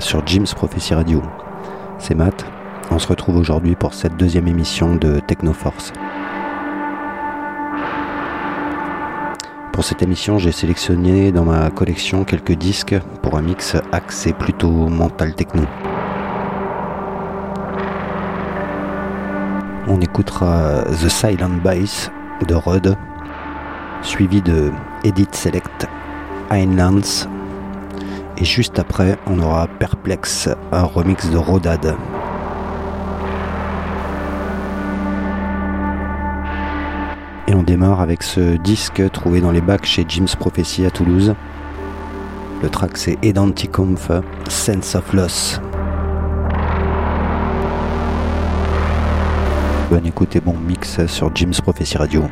sur Jim's Prophecy Radio. C'est Matt, on se retrouve aujourd'hui pour cette deuxième émission de Technoforce. Pour cette émission, j'ai sélectionné dans ma collection quelques disques pour un mix axé plutôt mental techno. On écoutera The Silent Bass de Rod, suivi de Edit Select Heinlands et juste après, on aura Perplex, un remix de Rodad. Et on démarre avec ce disque trouvé dans les bacs chez Jim's Prophecy à Toulouse. Le track c'est Identicomf, Sense of Loss. Bonne écoute et bon mix sur Jim's Prophecy Radio.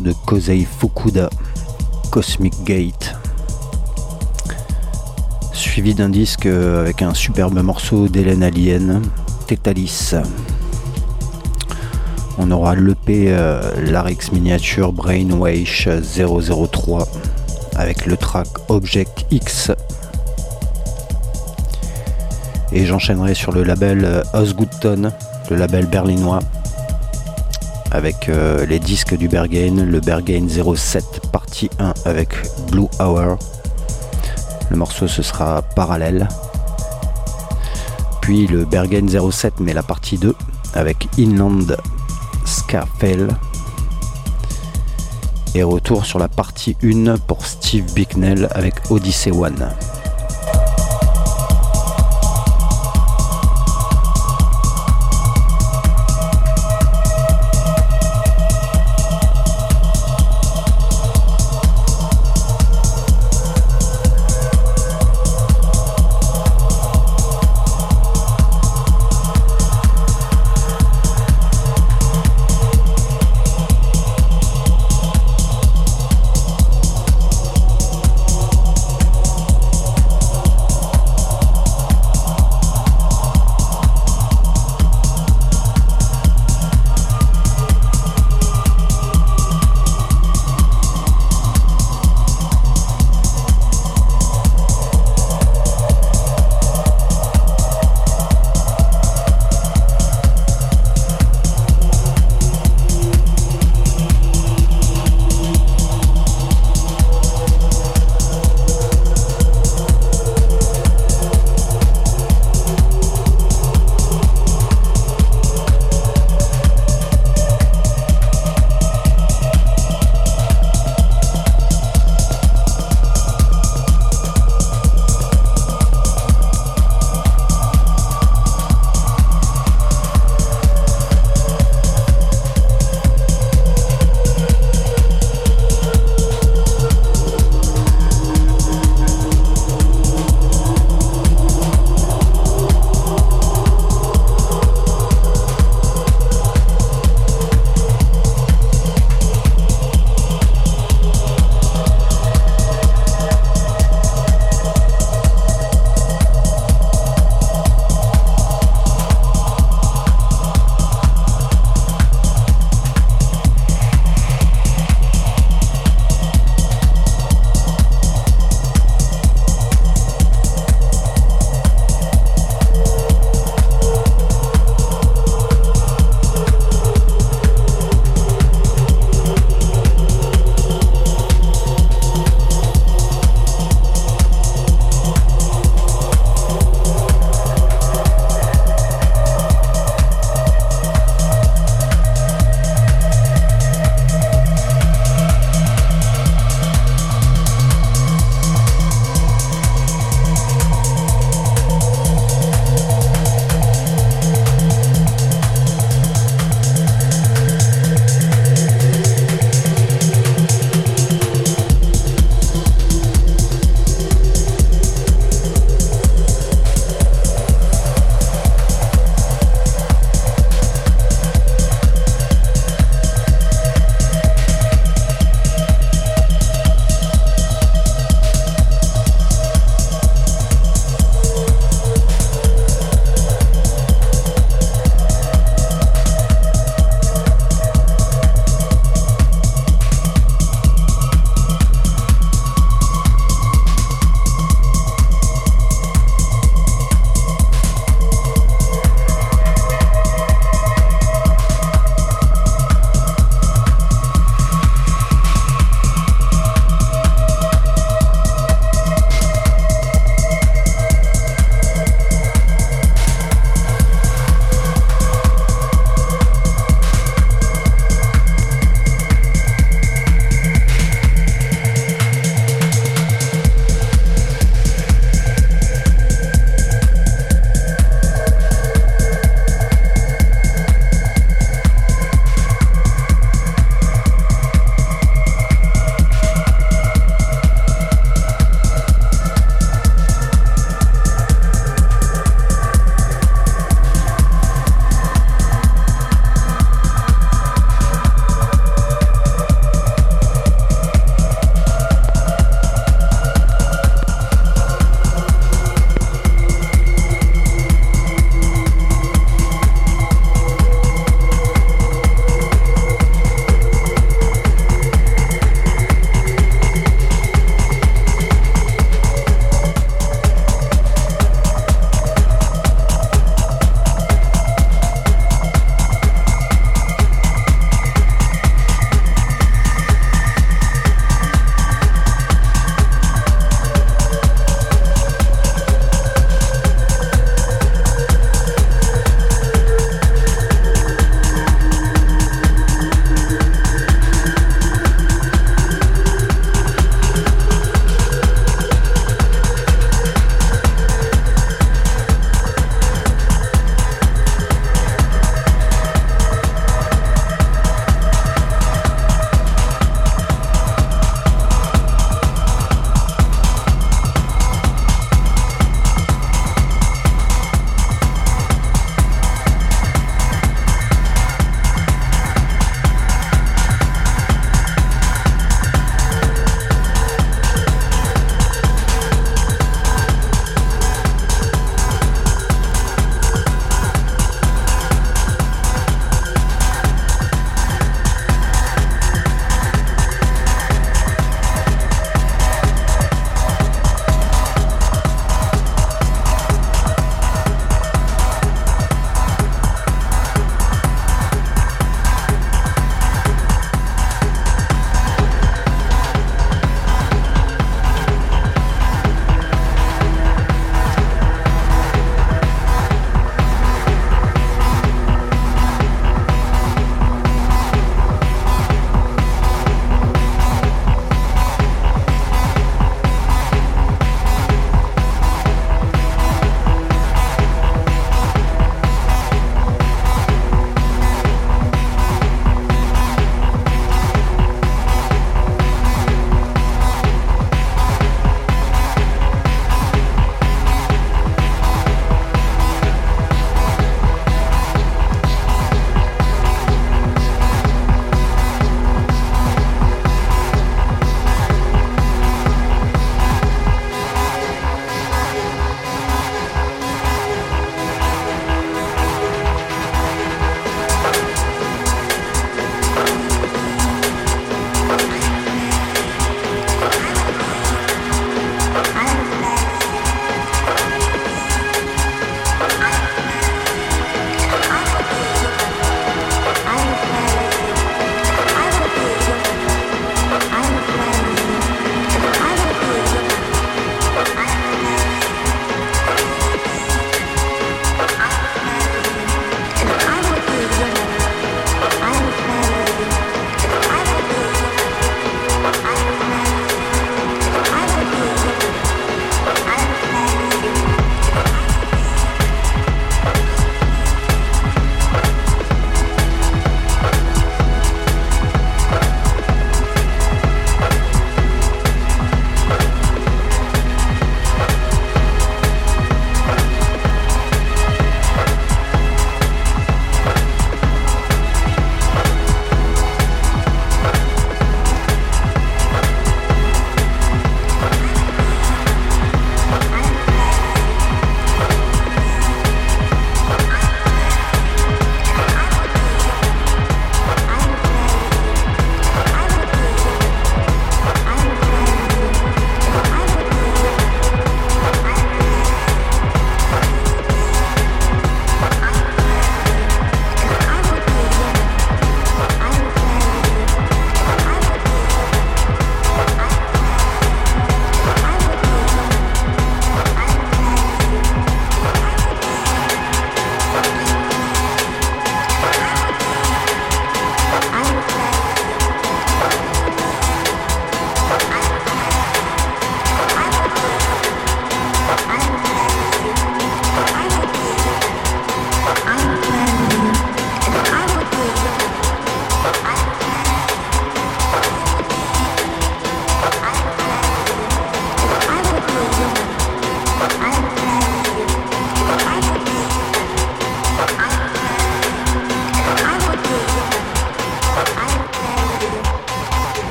De Kosei Fukuda, Cosmic Gate. Suivi d'un disque avec un superbe morceau d'Hélène Alien, Tetalis. On aura l'EP euh, Larix Miniature Brainwash 003 avec le track Object X. Et j'enchaînerai sur le label Osgoodton, le label berlinois, avec euh, les disques du Berghain, le Berghain 07 partie 1 avec Blue Hour. Le morceau ce sera parallèle. Puis le Berghain 07 mais la partie 2 avec Inland Scafell. Et retour sur la partie 1 pour Steve Bicknell avec Odyssey One.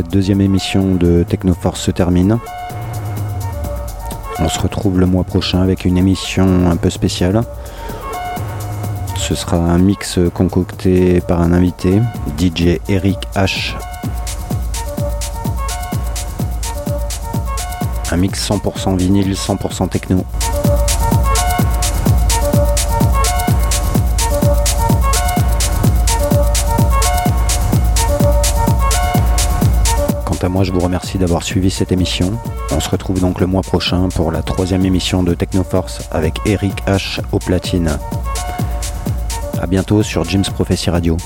Deuxième émission de Technoforce se termine. On se retrouve le mois prochain avec une émission un peu spéciale. Ce sera un mix concocté par un invité, DJ Eric H. Un mix 100% vinyle, 100% techno. À moi, je vous remercie d'avoir suivi cette émission. On se retrouve donc le mois prochain pour la troisième émission de Technoforce avec Eric H au platine. A bientôt sur Jim's Prophecy Radio.